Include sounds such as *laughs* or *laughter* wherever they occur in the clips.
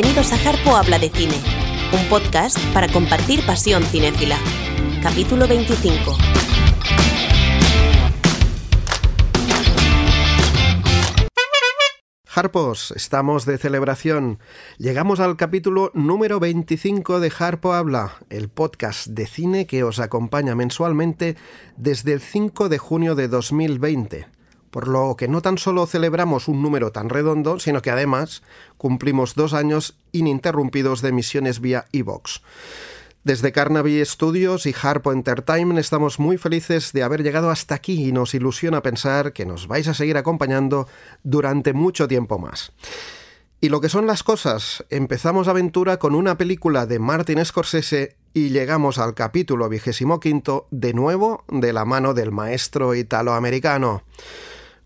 Bienvenidos a Harpo Habla de Cine, un podcast para compartir pasión cinéfila. Capítulo 25. Harpos, estamos de celebración. Llegamos al capítulo número 25 de Harpo Habla, el podcast de cine que os acompaña mensualmente desde el 5 de junio de 2020 por lo que no tan solo celebramos un número tan redondo, sino que además cumplimos dos años ininterrumpidos de emisiones vía iVox. Desde Carnaby Studios y Harpo Entertainment estamos muy felices de haber llegado hasta aquí y nos ilusiona pensar que nos vais a seguir acompañando durante mucho tiempo más. Y lo que son las cosas, empezamos aventura con una película de Martin Scorsese y llegamos al capítulo vigésimo quinto de nuevo de la mano del maestro italoamericano.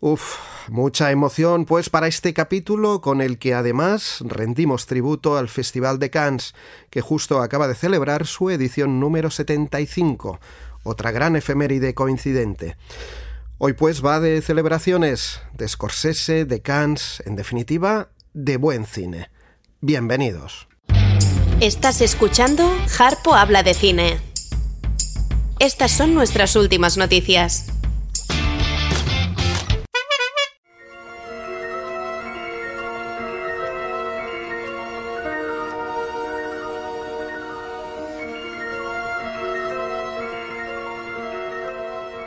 Uf, mucha emoción pues para este capítulo con el que además rendimos tributo al Festival de Cannes, que justo acaba de celebrar su edición número 75, otra gran efeméride coincidente. Hoy pues va de celebraciones, de Scorsese, de Cannes, en definitiva, de buen cine. Bienvenidos. Estás escuchando Harpo Habla de Cine. Estas son nuestras últimas noticias.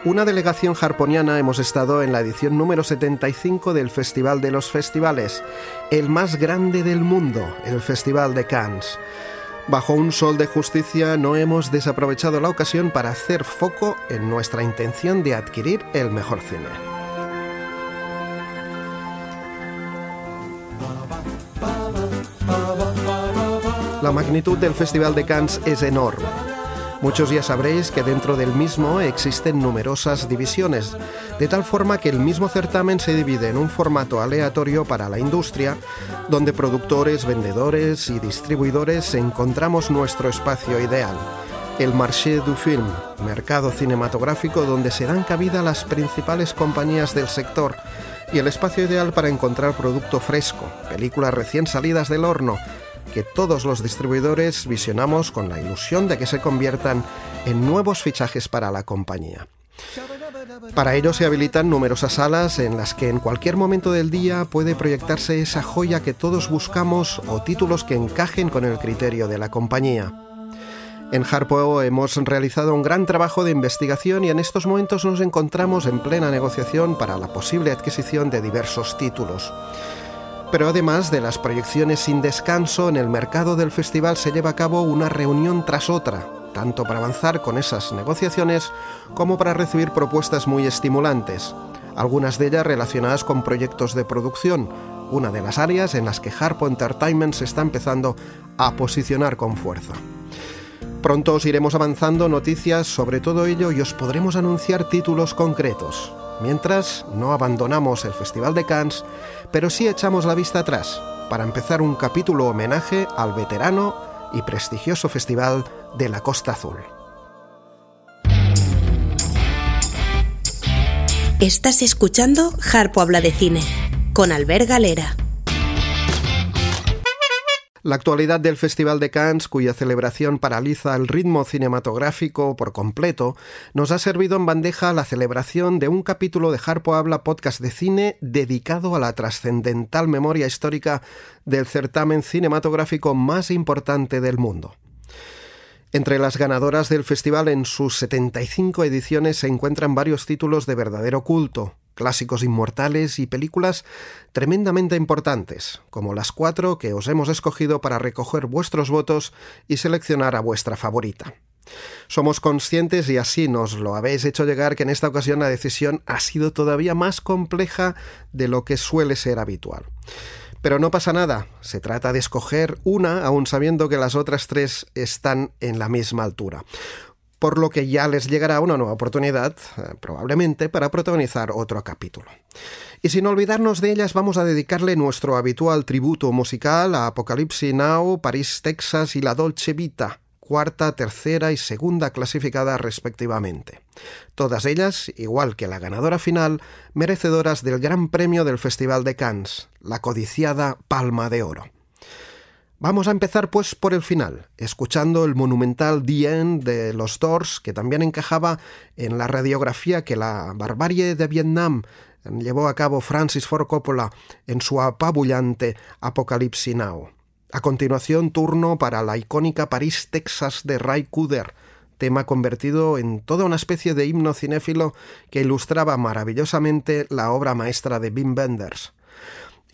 Una delegación harponiana hemos estado en la edición número 75 del Festival de los Festivales, el más grande del mundo, el Festival de Cannes. Bajo un sol de justicia no hemos desaprovechado la ocasión para hacer foco en nuestra intención de adquirir el mejor cine. La magnitud del Festival de Cannes es enorme Muchos ya sabréis que dentro del mismo existen numerosas divisiones, de tal forma que el mismo certamen se divide en un formato aleatorio para la industria, donde productores, vendedores y distribuidores encontramos nuestro espacio ideal el marché du film, mercado cinematográfico donde se dan cabida las principales compañías del sector y el espacio ideal para encontrar producto fresco, películas recién salidas del horno, que todos los distribuidores visionamos con la ilusión de que se conviertan en nuevos fichajes para la compañía. Para ello se habilitan numerosas salas en las que en cualquier momento del día puede proyectarse esa joya que todos buscamos o títulos que encajen con el criterio de la compañía. En Harpo hemos realizado un gran trabajo de investigación y en estos momentos nos encontramos en plena negociación para la posible adquisición de diversos títulos. Pero además de las proyecciones sin descanso, en el mercado del festival se lleva a cabo una reunión tras otra, tanto para avanzar con esas negociaciones como para recibir propuestas muy estimulantes, algunas de ellas relacionadas con proyectos de producción, una de las áreas en las que Harpo Entertainment se está empezando a posicionar con fuerza. Pronto os iremos avanzando noticias sobre todo ello y os podremos anunciar títulos concretos. Mientras, no abandonamos el Festival de Cannes, pero sí echamos la vista atrás para empezar un capítulo homenaje al veterano y prestigioso Festival de la Costa Azul. Estás escuchando Harpo Habla de Cine con Albert Galera. La actualidad del Festival de Cannes, cuya celebración paraliza el ritmo cinematográfico por completo, nos ha servido en bandeja la celebración de un capítulo de Harpo Habla podcast de cine dedicado a la trascendental memoria histórica del certamen cinematográfico más importante del mundo. Entre las ganadoras del festival en sus 75 ediciones se encuentran varios títulos de verdadero culto, clásicos inmortales y películas tremendamente importantes, como las cuatro que os hemos escogido para recoger vuestros votos y seleccionar a vuestra favorita. Somos conscientes, y así nos lo habéis hecho llegar, que en esta ocasión la decisión ha sido todavía más compleja de lo que suele ser habitual. Pero no pasa nada, se trata de escoger una aun sabiendo que las otras tres están en la misma altura por lo que ya les llegará una nueva oportunidad, eh, probablemente, para protagonizar otro capítulo. Y sin olvidarnos de ellas, vamos a dedicarle nuestro habitual tributo musical a Apocalypse Now, París, Texas y La Dolce Vita, cuarta, tercera y segunda clasificada respectivamente. Todas ellas, igual que la ganadora final, merecedoras del Gran Premio del Festival de Cannes, la codiciada Palma de Oro. Vamos a empezar pues por el final, escuchando el monumental The End de los Doors, que también encajaba en la radiografía que la barbarie de Vietnam llevó a cabo Francis Ford Coppola en su apabullante Apocalypse Now. A continuación, turno para la icónica París, Texas de Ray Cooder, tema convertido en toda una especie de himno cinéfilo que ilustraba maravillosamente la obra maestra de Wim Wenders.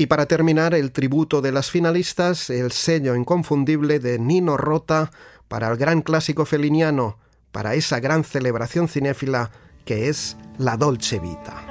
Y para terminar, el tributo de las finalistas, el sello inconfundible de Nino Rota para el gran clásico feliniano, para esa gran celebración cinéfila que es la Dolce Vita.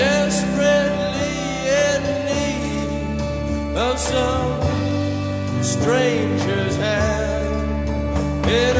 Desperately in need of some stranger's hand. In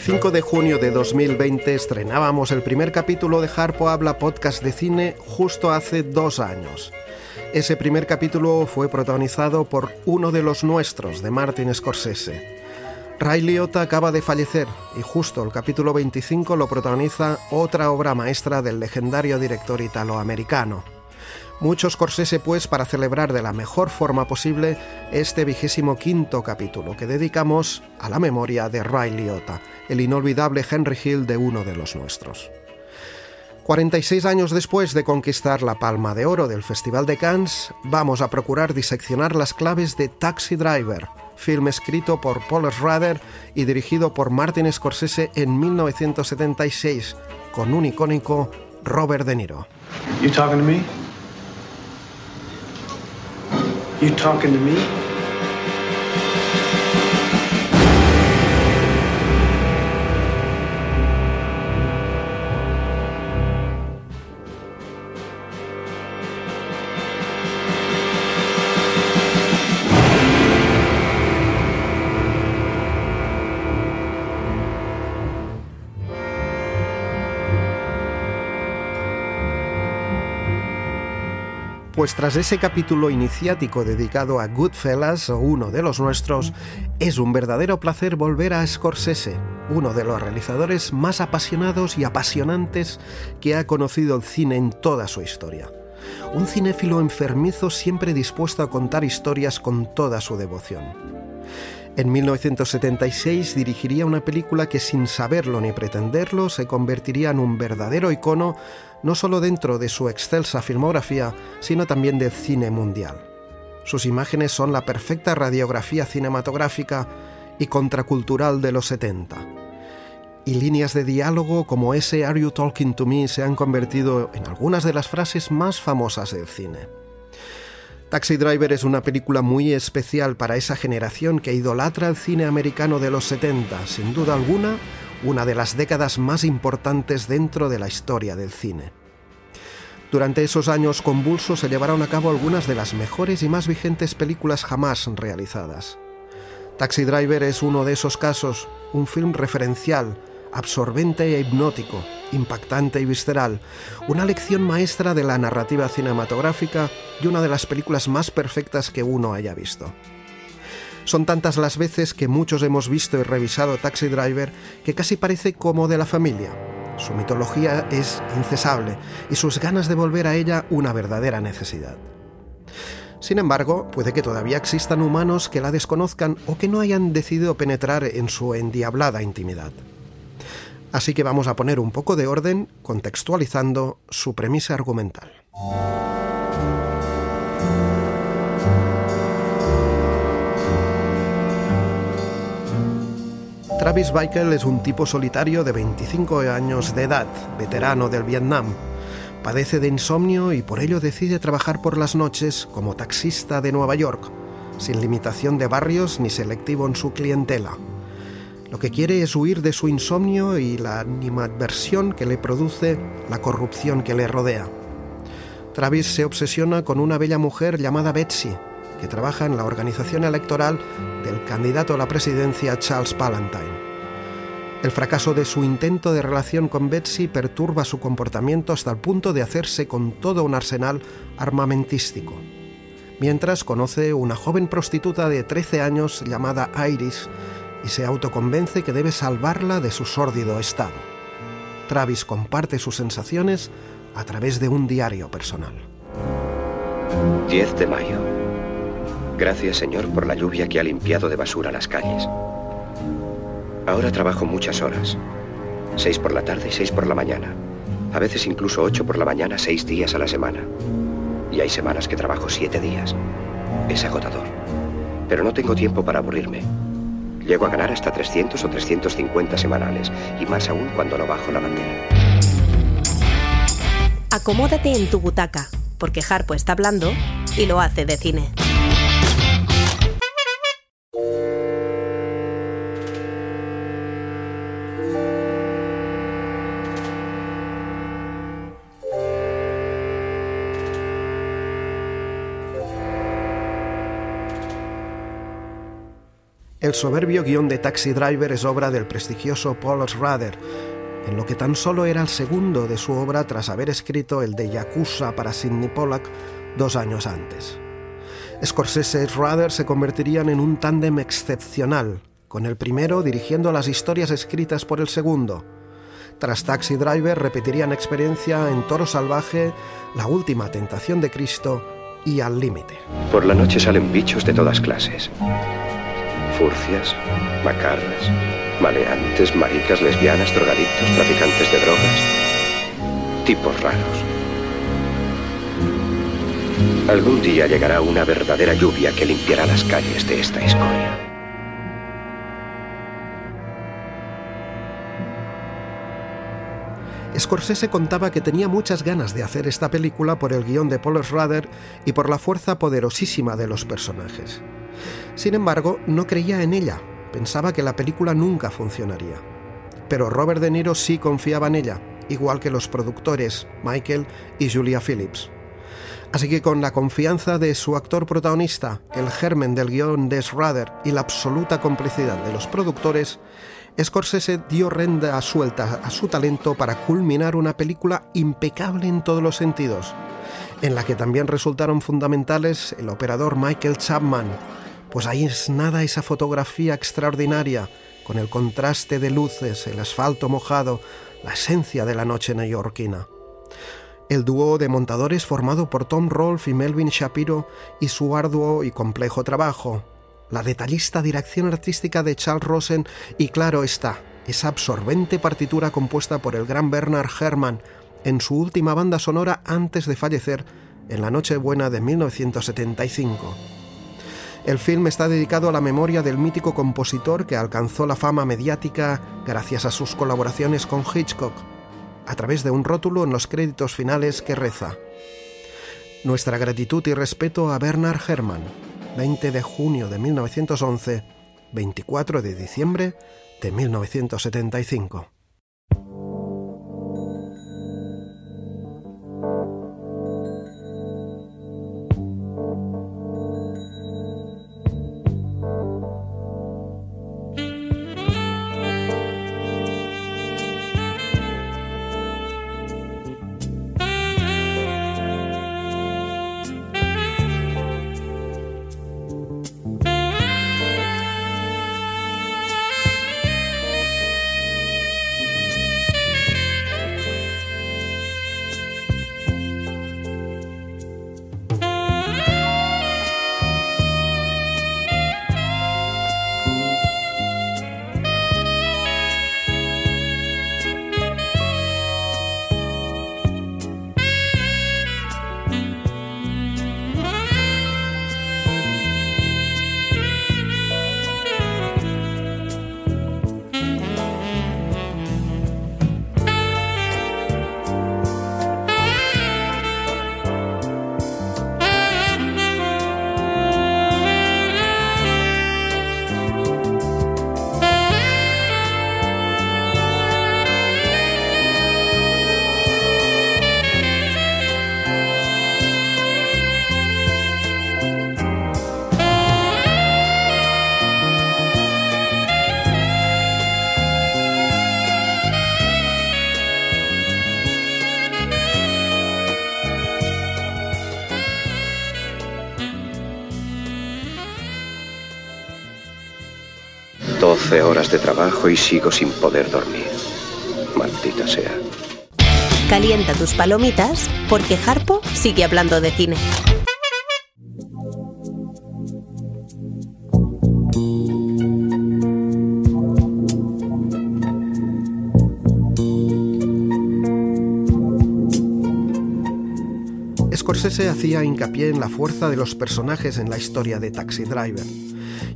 El 5 de junio de 2020 estrenábamos el primer capítulo de Harpo Habla Podcast de Cine justo hace dos años. Ese primer capítulo fue protagonizado por uno de los nuestros, de Martin Scorsese. Ray Liotta acaba de fallecer y justo el capítulo 25 lo protagoniza otra obra maestra del legendario director italoamericano. Muchos Scorsese, pues, para celebrar de la mejor forma posible este vigésimo quinto capítulo que dedicamos a la memoria de Ray Liotta, el inolvidable Henry Hill de uno de los nuestros. 46 años después de conquistar la Palma de Oro del Festival de Cannes, vamos a procurar diseccionar las claves de Taxi Driver, film escrito por Paul Schrader y dirigido por Martin Scorsese en 1976, con un icónico Robert De Niro. You talking to me? Pues tras ese capítulo iniciático dedicado a Goodfellas, o uno de los nuestros, es un verdadero placer volver a Scorsese, uno de los realizadores más apasionados y apasionantes que ha conocido el cine en toda su historia. Un cinéfilo enfermizo siempre dispuesto a contar historias con toda su devoción. En 1976 dirigiría una película que sin saberlo ni pretenderlo se convertiría en un verdadero icono no solo dentro de su excelsa filmografía, sino también del cine mundial. Sus imágenes son la perfecta radiografía cinematográfica y contracultural de los 70. Y líneas de diálogo como ese Are You Talking to Me se han convertido en algunas de las frases más famosas del cine. Taxi Driver es una película muy especial para esa generación que idolatra el cine americano de los 70, sin duda alguna, una de las décadas más importantes dentro de la historia del cine. Durante esos años convulsos se llevaron a cabo algunas de las mejores y más vigentes películas jamás realizadas. Taxi Driver es uno de esos casos, un film referencial, absorbente e hipnótico, impactante y visceral, una lección maestra de la narrativa cinematográfica y una de las películas más perfectas que uno haya visto. Son tantas las veces que muchos hemos visto y revisado Taxi Driver que casi parece como de la familia. Su mitología es incesable y sus ganas de volver a ella una verdadera necesidad. Sin embargo, puede que todavía existan humanos que la desconozcan o que no hayan decidido penetrar en su endiablada intimidad. Así que vamos a poner un poco de orden contextualizando su premisa argumental. Travis Bickle es un tipo solitario de 25 años de edad, veterano del Vietnam. Padece de insomnio y por ello decide trabajar por las noches como taxista de Nueva York, sin limitación de barrios ni selectivo en su clientela. Lo que quiere es huir de su insomnio y la animadversión que le produce la corrupción que le rodea. Travis se obsesiona con una bella mujer llamada Betsy, que trabaja en la organización electoral del candidato a la presidencia Charles Palantine. El fracaso de su intento de relación con Betsy perturba su comportamiento hasta el punto de hacerse con todo un arsenal armamentístico. Mientras conoce una joven prostituta de 13 años llamada Iris y se autoconvence que debe salvarla de su sórdido estado. Travis comparte sus sensaciones a través de un diario personal. 10 de mayo. Gracias, Señor, por la lluvia que ha limpiado de basura las calles. Ahora trabajo muchas horas. Seis por la tarde y seis por la mañana. A veces incluso ocho por la mañana, seis días a la semana. Y hay semanas que trabajo siete días. Es agotador. Pero no tengo tiempo para aburrirme. Llego a ganar hasta 300 o 350 semanales, y más aún cuando no bajo la bandera. Acomódate en tu butaca, porque Harpo está hablando y lo hace de cine. El soberbio guion de Taxi Driver es obra del prestigioso Paul Schrader, en lo que tan solo era el segundo de su obra tras haber escrito el de Yakuza para Sidney Pollack dos años antes. Scorsese y Schrader se convertirían en un tándem excepcional, con el primero dirigiendo las historias escritas por el segundo. Tras Taxi Driver repetirían experiencia en Toro Salvaje, La Última Tentación de Cristo y Al Límite. Por la noche salen bichos de todas clases. Furcias, macarras, maleantes, maricas, lesbianas, drogadictos, traficantes de drogas. Tipos raros. Algún día llegará una verdadera lluvia que limpiará las calles de esta escoria. Scorsese contaba que tenía muchas ganas de hacer esta película por el guion de Paul Schrader y por la fuerza poderosísima de los personajes. Sin embargo, no creía en ella, pensaba que la película nunca funcionaría. Pero Robert De Niro sí confiaba en ella, igual que los productores Michael y Julia Phillips. Así que con la confianza de su actor protagonista, el germen del guion de Schrader y la absoluta complicidad de los productores, Scorsese dio renda suelta a su talento para culminar una película impecable en todos los sentidos, en la que también resultaron fundamentales el operador Michael Chapman, pues ahí es nada esa fotografía extraordinaria, con el contraste de luces, el asfalto mojado, la esencia de la noche neoyorquina. El dúo de montadores formado por Tom Rolfe y Melvin Shapiro y su arduo y complejo trabajo, la detallista dirección artística de Charles Rosen y claro está, esa absorbente partitura compuesta por el gran Bernard Herrmann en su última banda sonora antes de fallecer en la Nochebuena de 1975. El film está dedicado a la memoria del mítico compositor que alcanzó la fama mediática gracias a sus colaboraciones con Hitchcock, a través de un rótulo en los créditos finales que reza Nuestra gratitud y respeto a Bernard Herrmann, 20 de junio de 1911, 24 de diciembre de 1975. Doce horas de trabajo y sigo sin poder dormir. Maldita sea. Calienta tus palomitas porque Harpo sigue hablando de cine. Scorsese hacía hincapié en la fuerza de los personajes en la historia de Taxi Driver.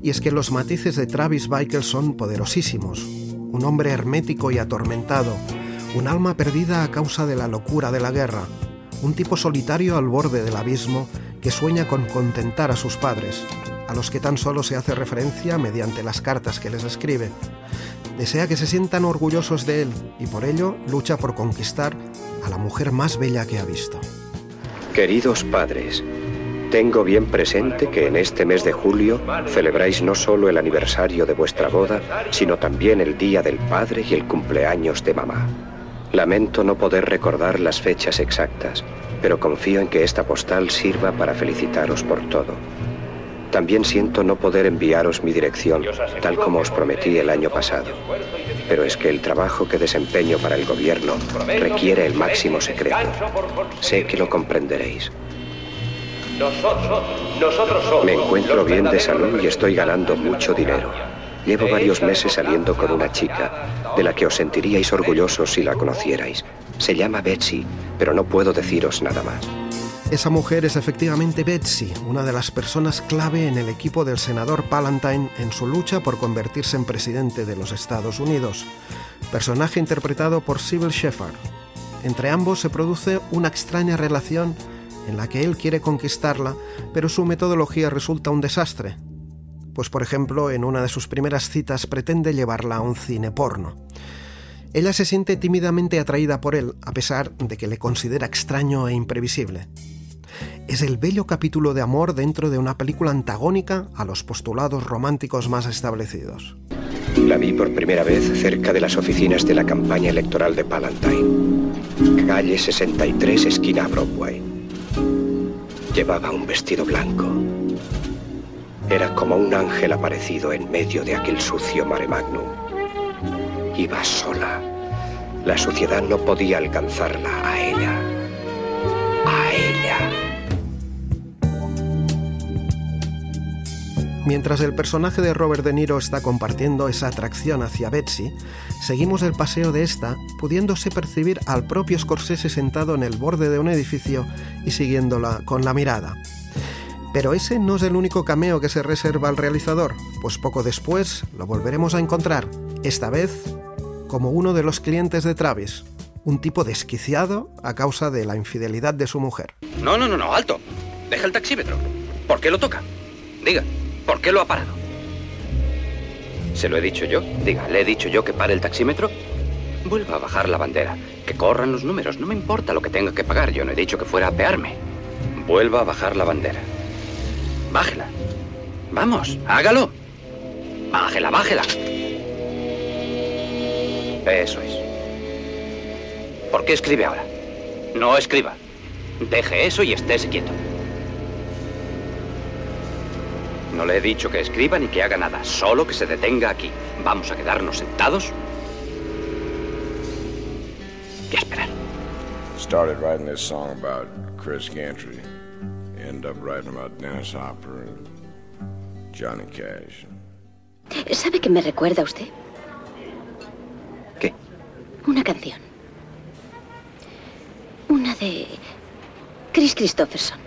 Y es que los matices de Travis Bickle son poderosísimos. Un hombre hermético y atormentado, un alma perdida a causa de la locura de la guerra, un tipo solitario al borde del abismo que sueña con contentar a sus padres, a los que tan solo se hace referencia mediante las cartas que les escribe. Desea que se sientan orgullosos de él y por ello lucha por conquistar a la mujer más bella que ha visto. Queridos padres, Tengo bien presente que en este mes de julio celebráis no solo el aniversario de vuestra boda, sino también el Día del Padre y el cumpleaños de mamá. Lamento no poder recordar las fechas exactas, pero confío en que esta postal sirva para felicitaros por todo. También siento no poder enviaros mi dirección, tal como os prometí el año pasado. Pero es que el trabajo que desempeño para el gobierno requiere el máximo secreto. Sé que lo comprenderéis. Me encuentro bien de salud y estoy ganando mucho dinero. Llevo varios meses saliendo con una chica, de la que os sentiríais orgullosos si la conocierais. Se llama Betsy, pero no puedo deciros nada más. Esa mujer es efectivamente Betsy, una de las personas clave en el equipo del senador Palantine en su lucha por convertirse en presidente de los Estados Unidos, personaje interpretado por Sybil Shepherd. Entre ambos se produce una extraña relación en la que él quiere conquistarla, pero su metodología resulta un desastre. Pues por ejemplo, en una de sus primeras citas pretende llevarla a un cine porno. Ella se siente tímidamente atraída por él, a pesar de que le considera extraño e imprevisible es el bello capítulo de amor dentro de una película antagónica a los postulados románticos más establecidos. La vi por primera vez cerca de las oficinas de la campaña electoral de Palantine. Calle 63, esquina Broadway. Llevaba un vestido blanco. Era como un ángel aparecido en medio de aquel sucio mare magnum. Iba sola. La suciedad no podía alcanzarla a ella. A ella. Mientras el personaje de Robert De Niro está compartiendo esa atracción hacia Betsy, seguimos el paseo de esta, pudiéndose percibir al propio Scorsese sentado en el borde de un edificio y siguiéndola con la mirada. Pero ese no es el único cameo que se reserva al realizador, pues poco después lo volveremos a encontrar, esta vez como uno de los clientes de Travis, un tipo desquiciado a causa de la infidelidad de su mujer. No, no, no, no, alto. Deja el taxímetro. ¿Por qué lo toca? Diga. ¿Por qué lo ha parado? ¿Se lo he dicho yo? Diga, ¿le he dicho yo que pare el taxímetro? Vuelva a bajar la bandera. Que corran los números. No me importa lo que tenga que pagar. Yo no he dicho que fuera a pearme. Vuelva a bajar la bandera. Bájela. Vamos, hágalo. Bájela, bájela. Eso es. ¿Por qué escribe ahora? No escriba. Deje eso y estése quieto. No le he dicho que escriba ni que haga nada, solo que se detenga aquí. Vamos a quedarnos sentados y a esperar. Started writing this song about Chris Gantry. End up writing about Dennis Hopper and Johnny Cash. ¿Sabe qué me recuerda a usted? ¿Qué? Una canción. Una de Chris Christopherson.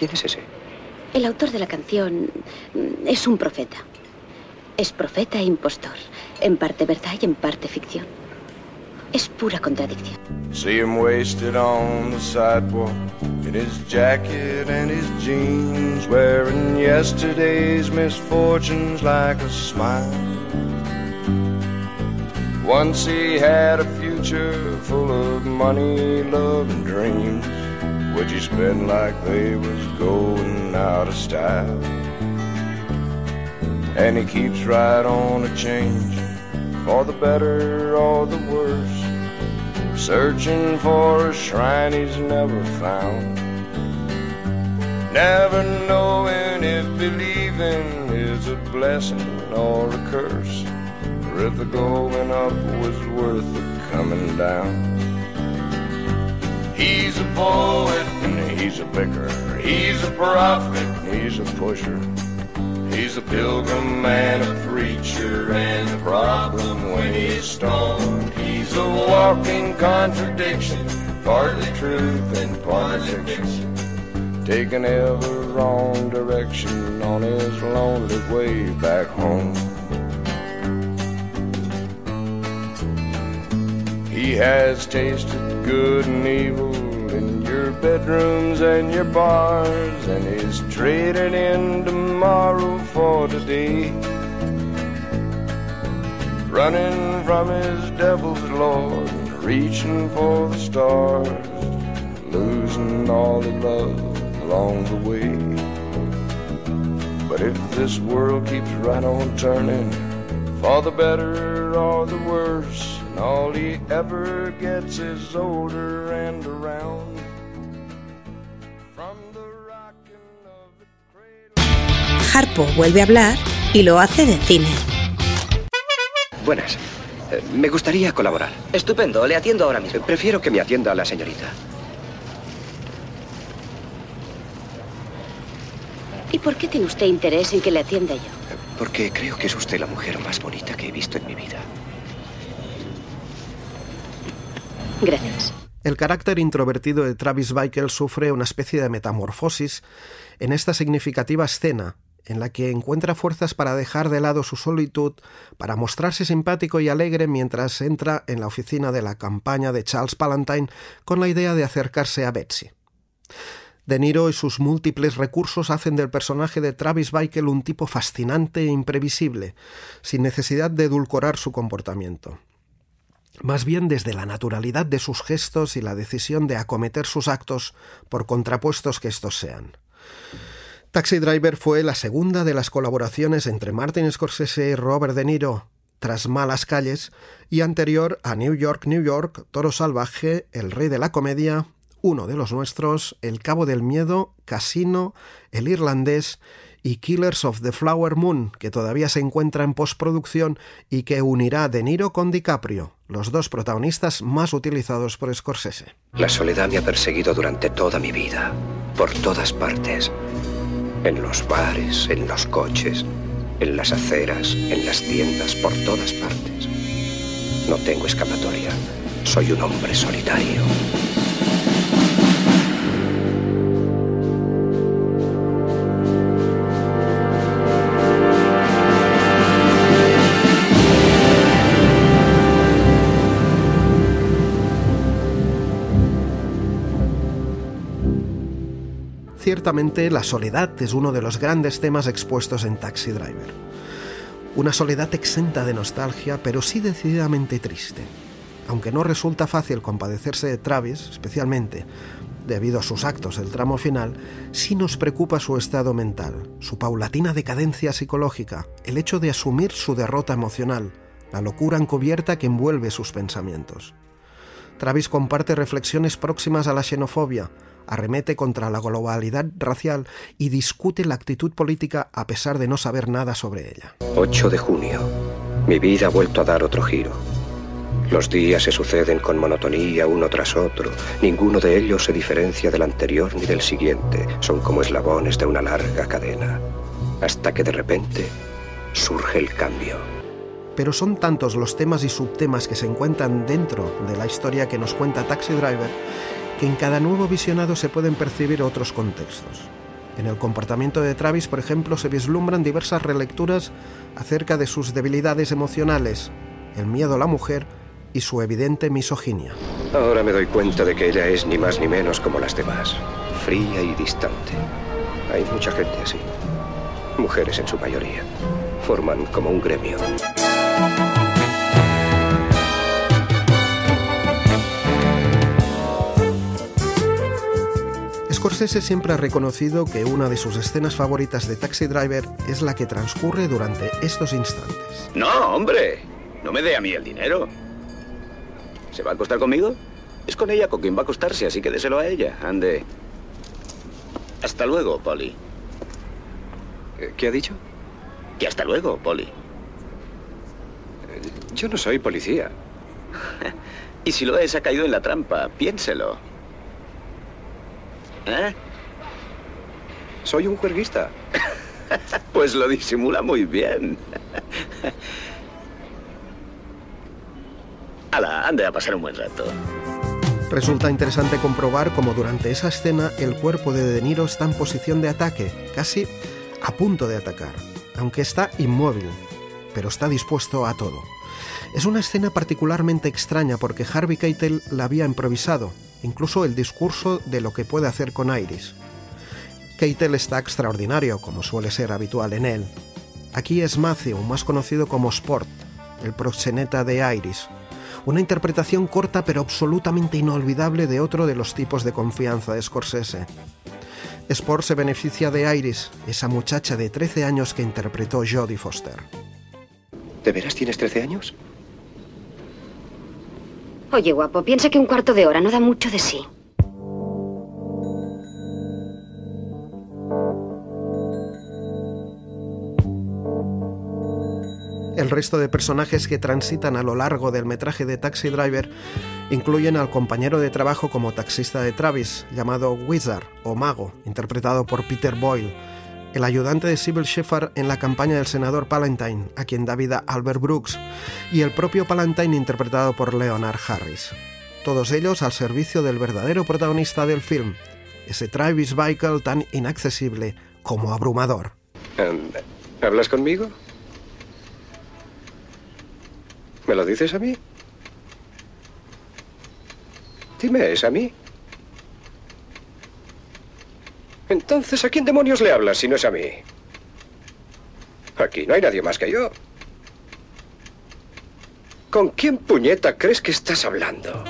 ¿Quién es ese? El autor de la canción es un profeta. Es profeta e impostor. En parte verdad y en parte ficción. Es pura contradicción. See him wasted on the sidewalk in his jacket and his jeans, wearing yesterday's misfortunes like a smile. Once he had a future full of money, love, and dreams. Would you spend like they was going out of style? And he keeps right on a change for the better or the worse, searching for a shrine he's never found. Never knowing if believing is a blessing or a curse, or if the going up was worth the coming down. He's a poet and he's a vicar. He's a prophet and he's a pusher. He's a pilgrim and a preacher and a problem when he's stoned. He's a walking contradiction, partly truth and partly fiction. Taking every wrong direction on his lonely way back home. He has tasted good and evil in your bedrooms and your bars, and is trading in tomorrow for today. Running from his devil's lord, reaching for the stars, losing all he loved along the way. But if this world keeps right on turning, for the better or the worse, and all he ever gets is older and around. From the rocking of the cradle. Harpo vuelve a hablar y lo hace de cine. Buenas. Eh, Me gustaría colaborar. Estupendo, le atiendo ahora mismo. Eh, Prefiero que me atienda la señorita. ¿Y por qué tiene usted interés en que le atienda yo? Eh, Porque creo que es usted la mujer más bonita que he visto en mi vida. Gracias. El carácter introvertido de Travis Bickle sufre una especie de metamorfosis en esta significativa escena, en la que encuentra fuerzas para dejar de lado su solitud, para mostrarse simpático y alegre mientras entra en la oficina de la campaña de Charles Palantine con la idea de acercarse a Betsy. De Niro y sus múltiples recursos hacen del personaje de Travis Bickle un tipo fascinante e imprevisible, sin necesidad de edulcorar su comportamiento más bien desde la naturalidad de sus gestos y la decisión de acometer sus actos por contrapuestos que estos sean. Taxi Driver fue la segunda de las colaboraciones entre Martin Scorsese y Robert De Niro tras Malas Calles y anterior a New York, New York, Toro Salvaje, El Rey de la Comedia, uno de los nuestros, El Cabo del Miedo, Casino, El Irlandés y Killers of the Flower Moon, que todavía se encuentra en postproducción y que unirá De Niro con DiCaprio, los dos protagonistas más utilizados por Scorsese. La soledad me ha perseguido durante toda mi vida, por todas partes. En los bares, en los coches, en las aceras, en las tiendas, por todas partes. No tengo escapatoria. Soy un hombre solitario. Ciertamente, la soledad es uno de los grandes temas expuestos en Taxi Driver. Una soledad exenta de nostalgia, pero sí decididamente triste. Aunque no resulta fácil compadecerse de Travis, especialmente debido a sus actos del tramo final, sí nos preocupa su estado mental, su paulatina decadencia psicológica, el hecho de asumir su derrota emocional, la locura encubierta que envuelve sus pensamientos. Travis comparte reflexiones próximas a la xenofobia, arremete contra la globalidad racial y discute la actitud política a pesar de no saber nada sobre ella. 8 de junio. Mi vida ha vuelto a dar otro giro. Los días se suceden con monotonía uno tras otro. Ninguno de ellos se diferencia del anterior ni del siguiente. Son como eslabones de una larga cadena. Hasta que de repente surge el cambio. Pero son tantos los temas y subtemas que se encuentran dentro de la historia que nos cuenta Taxi Driver que en cada nuevo visionado se pueden percibir otros contextos. En el comportamiento de Travis, por ejemplo, se vislumbran diversas relecturas acerca de sus debilidades emocionales, el miedo a la mujer y su evidente misoginia. Ahora me doy cuenta de que ella es ni más ni menos como las demás, fría y distante. Hay mucha gente así. Mujeres en su mayoría. Forman como un gremio. Scorsese siempre ha reconocido que una de sus escenas favoritas de Taxi Driver es la que transcurre durante estos instantes. No, hombre. No me dé a mí el dinero. ¿Se va a acostar conmigo? Es con ella con quien va a acostarse, así que déselo a ella. Ande. Hasta luego, Polly. Eh, ¿Qué ha dicho? Y hasta luego, Polly. Eh, Yo no soy policía. *laughs* Y si lo es, ha caído en la trampa. Piénselo. ¿Eh? Soy un juerguista. *laughs* Pues lo disimula muy bien. Ala, ande a pasar un buen rato. Resulta interesante comprobar cómo durante esa escena el cuerpo de De Niro está en posición de ataque, casi a punto de atacar, aunque está inmóvil, pero está dispuesto a todo. Es una escena particularmente extraña porque Harvey Keitel la había improvisado, incluso el discurso de lo que puede hacer con Iris. Keitel está extraordinario, como suele ser habitual en él. Aquí es Matthew, más conocido como Sport, el proxeneta de Iris, Una interpretación corta pero absolutamente inolvidable de otro de los tipos de confianza de Scorsese. Sport se beneficia de Iris, esa muchacha de 13 años que interpretó Jodie Foster. ¿De veras tienes 13 años? Oye, guapo, piensa que un cuarto de hora no da mucho de sí. El resto de personajes que transitan a lo largo del metraje de Taxi Driver incluyen al compañero de trabajo como taxista de Travis, llamado Wizard o Mago, interpretado por Peter Boyle, el ayudante de Sybil Shepherd en la campaña del senador Palantine, a quien da vida Albert Brooks, y el propio Palantine interpretado por Leonard Harris. Todos ellos al servicio del verdadero protagonista del film, ese Travis Bickle tan inaccesible como abrumador. Em, ¿Hablas conmigo? ¿Me lo dices a mí? Dime, ¿es a mí? Entonces, ¿a quién demonios le hablas si no es a mí? Aquí no hay nadie más que yo. ¿Con quién puñeta crees que estás hablando?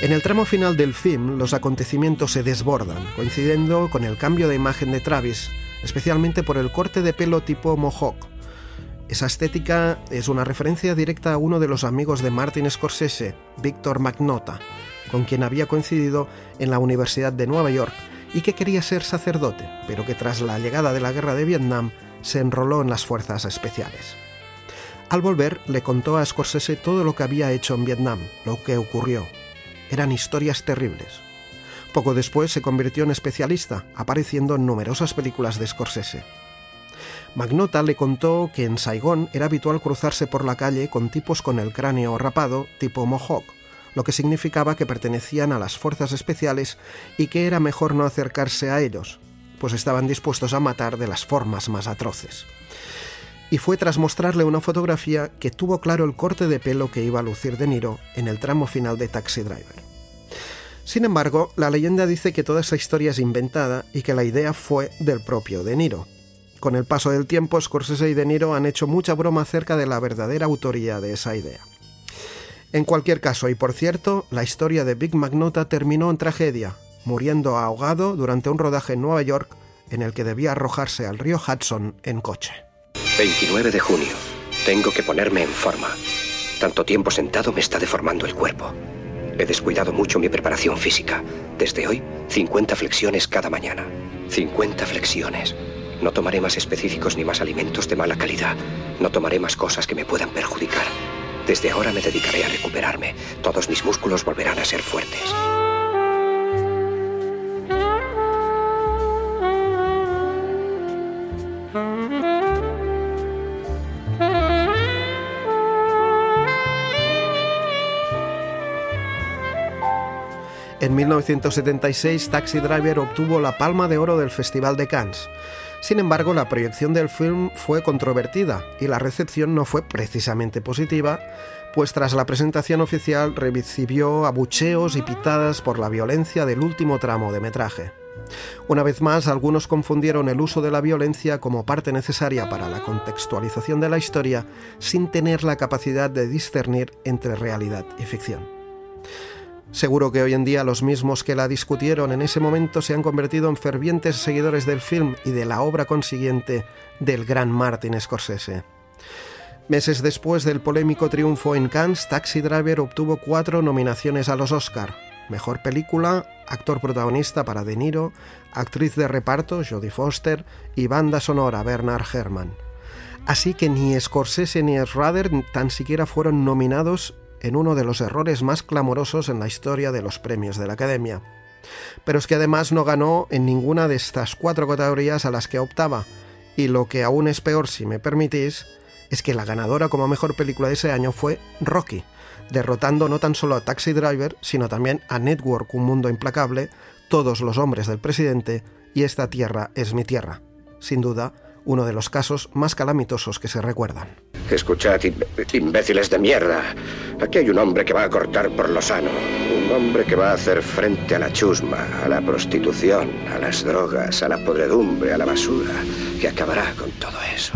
En el tramo final del film, los acontecimientos se desbordan, coincidiendo con el cambio de imagen de Travis, especialmente por el corte de pelo tipo mohawk. Esa estética es una referencia directa a uno de los amigos de Martin Scorsese, Victor Magnotta, con quien había coincidido en la Universidad de Nueva York y que quería ser sacerdote, pero que tras la llegada de la guerra de Vietnam se enroló en las fuerzas especiales. Al volver, le contó a Scorsese todo lo que había hecho en Vietnam, lo que ocurrió, eran historias terribles. Poco después se convirtió en especialista, apareciendo en numerosas películas de Scorsese. Magnota le contó que en Saigón era habitual cruzarse por la calle con tipos con el cráneo rapado tipo Mohawk, lo que significaba que pertenecían a las fuerzas especiales y que era mejor no acercarse a ellos, pues estaban dispuestos a matar de las formas más atroces. Y fue tras mostrarle una fotografía que tuvo claro el corte de pelo que iba a lucir De Niro en el tramo final de Taxi Driver. Sin embargo, la leyenda dice que toda esa historia es inventada y que la idea fue del propio De Niro. Con el paso del tiempo, Scorsese y De Niro han hecho mucha broma acerca de la verdadera autoría de esa idea. En cualquier caso, y por cierto, la historia de Big Magnota terminó en tragedia, muriendo ahogado durante un rodaje en Nueva York en el que debía arrojarse al río Hudson en coche. 29 de junio. Tengo que ponerme en forma. Tanto tiempo sentado me está deformando el cuerpo. He descuidado mucho mi preparación física. Desde hoy, 50 flexiones cada mañana. 50 flexiones. No tomaré más específicos ni más alimentos de mala calidad. No tomaré más cosas que me puedan perjudicar. Desde ahora me dedicaré a recuperarme. Todos mis músculos volverán a ser fuertes. En 1976, Taxi Driver obtuvo la Palma de Oro del Festival de Cannes. Sin embargo, la proyección del film fue controvertida y la recepción no fue precisamente positiva, pues tras la presentación oficial recibió abucheos y pitadas por la violencia del último tramo de metraje. Una vez más, algunos confundieron el uso de la violencia como parte necesaria para la contextualización de la historia sin tener la capacidad de discernir entre realidad y ficción. Seguro que hoy en día los mismos que la discutieron en ese momento se han convertido en fervientes seguidores del film y de la obra consiguiente del gran Martin Scorsese. Meses después del polémico triunfo en Cannes, Taxi Driver obtuvo cuatro nominaciones a los Oscar. Mejor película, actor protagonista para De Niro, actriz de reparto Jodie Foster y banda sonora Bernard Herrmann. Así que ni Scorsese ni Schrader tan siquiera fueron nominados en uno de los errores más clamorosos en la historia de los premios de la Academia. Pero es que además no ganó en ninguna de estas cuatro categorías a las que optaba, y lo que aún es peor si me permitís, es que la ganadora como mejor película de ese año fue Rocky, derrotando no tan solo a Taxi Driver, sino también a Network, Un Mundo Implacable, Todos los Hombres del Presidente y Esta Tierra es mi Tierra. Sin duda, uno de los casos más calamitosos que se recuerdan. Escuchad, im- imbéciles de mierda. Aquí hay un hombre que va a cortar por lo sano. Un hombre que va a hacer frente a la chusma, a la prostitución, a las drogas, a la podredumbre, a la basura, que acabará con todo eso.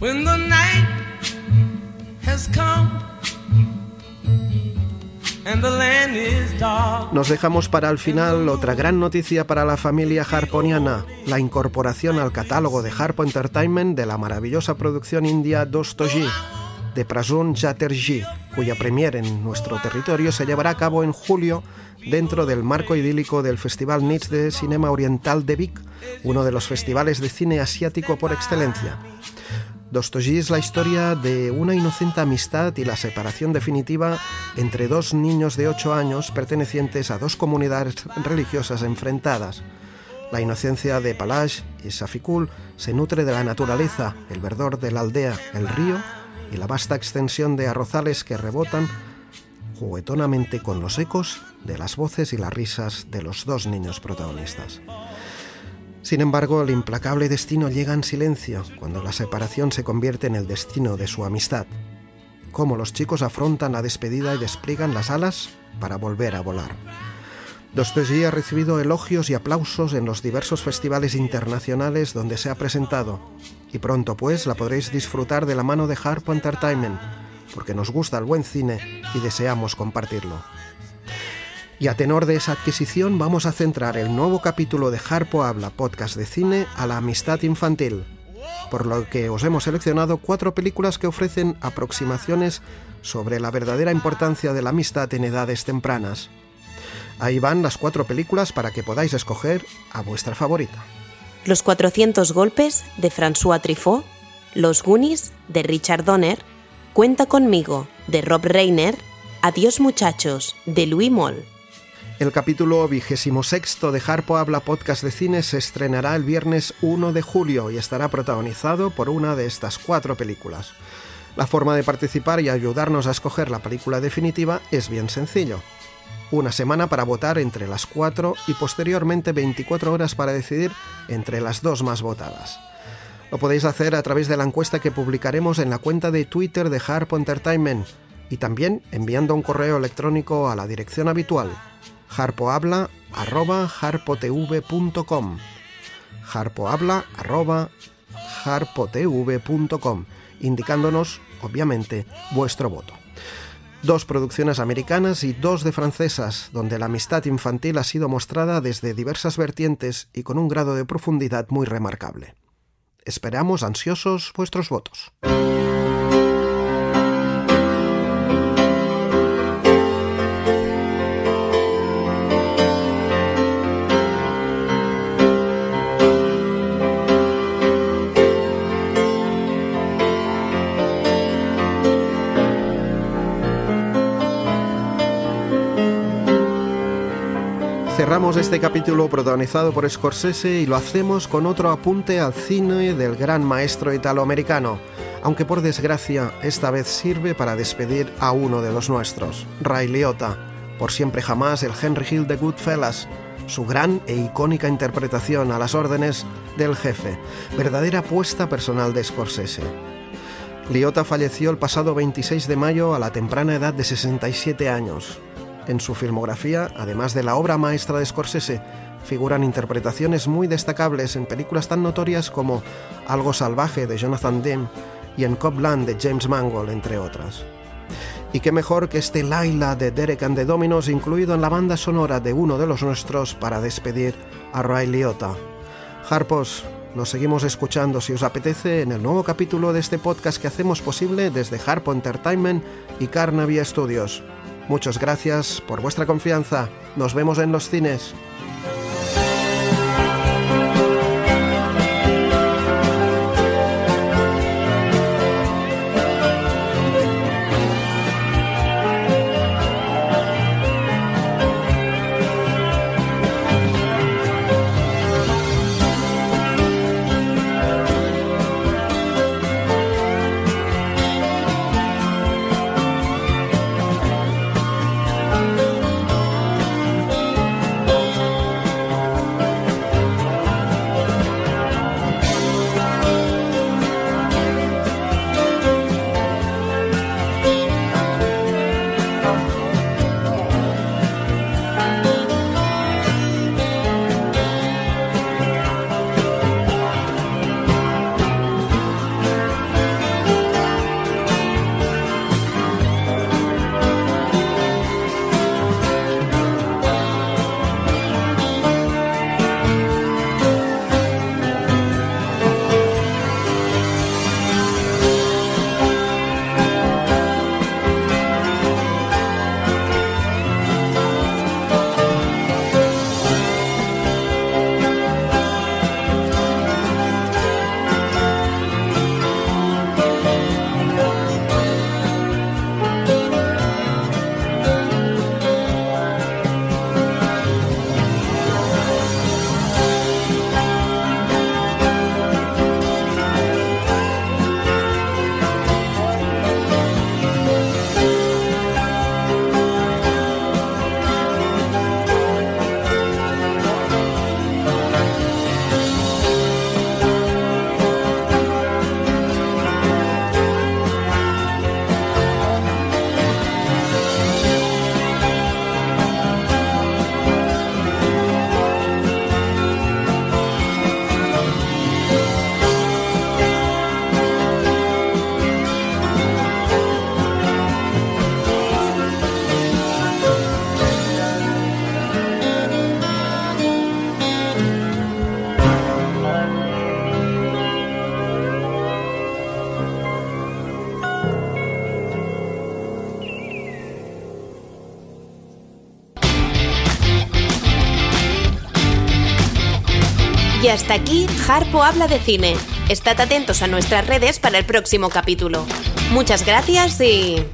When the night has come. Nos dejamos para el final otra gran noticia para la familia harponiana, la incorporación al catálogo de Harpo Entertainment de la maravillosa producción india Dostoji de Prasun Chatterjee, cuya premier en nuestro territorio se llevará a cabo en julio dentro del marco idílico del Festival NITS de Cinema Oriental de Vic, uno de los festivales de cine asiático por excelencia. Dostoyevsky es la historia de una inocente amistad y la separación definitiva entre dos niños de 8 años pertenecientes a dos comunidades religiosas enfrentadas. La inocencia de Palash y Safikul se nutre de la naturaleza, el verdor de la aldea, el río y la vasta extensión de arrozales que rebotan juguetonamente con los ecos de las voces y las risas de los dos niños protagonistas. Sin embargo, el implacable destino llega en silencio cuando la separación se convierte en el destino de su amistad. Cómo los chicos afrontan la despedida y despliegan las alas para volver a volar. Dostoyevsky ha recibido elogios y aplausos en los diversos festivales internacionales donde se ha presentado, y pronto pues la podréis disfrutar de la mano de Harpo Entertainment, porque nos gusta el buen cine y deseamos compartirlo. Y a tenor de esa adquisición vamos a centrar el nuevo capítulo de Harpo Habla, podcast de cine, a la amistad infantil, por lo que os hemos seleccionado cuatro películas que ofrecen aproximaciones sobre la verdadera importancia de la amistad en edades tempranas. Ahí van las cuatro películas para que podáis escoger a vuestra favorita. Los 400 golpes de François Truffaut, Los Goonies de Richard Donner, Cuenta conmigo de Rob Reiner, Adiós muchachos de Louis Moll. El capítulo vigésimo sexto de Harpo Habla Podcast de Cine se estrenará el viernes 1 de julio y estará protagonizado por una de estas cuatro películas. La forma de participar y ayudarnos a escoger la película definitiva es bien sencillo. Una semana para votar entre las cuatro y posteriormente 24 horas para decidir entre las dos más votadas. Lo podéis hacer a través de la encuesta que publicaremos en la cuenta de Twitter de Harpo Entertainment y también enviando un correo electrónico a la dirección habitual harpohabla@harpotv.com harpohabla@harpotv.com indicándonos obviamente vuestro voto. Dos producciones americanas y dos de francesas, donde la amistad infantil ha sido mostrada desde diversas vertientes y con un grado de profundidad muy remarcable. Esperamos ansiosos vuestros votos. Este capítulo protagonizado por Scorsese y lo hacemos con otro apunte al cine del gran maestro italoamericano, aunque por desgracia esta vez sirve para despedir a uno de los nuestros, Ray Liotta, por siempre jamás el Henry Hill de Goodfellas, su gran e icónica interpretación a las órdenes del jefe, verdadera apuesta personal de Scorsese. Liotta falleció el pasado 26 de mayo a la temprana edad de 67 años. En su filmografía, además de la obra maestra de Scorsese, figuran interpretaciones muy destacables en películas tan notorias como Algo salvaje de Jonathan Demme y En Copland de James Mangold, entre otras. Y qué mejor que este Laila de Derek and the Dominos incluido en la banda sonora de uno de los nuestros para despedir a Ray Liotta. Harpos, nos seguimos escuchando si os apetece en el nuevo capítulo de este podcast que hacemos posible desde Harpo Entertainment y Carnaby Studios. Muchas gracias por vuestra confianza. Nos vemos en los cines. Hasta aquí Harpo habla de cine. Estad atentos a nuestras redes para el próximo capítulo. Muchas gracias y...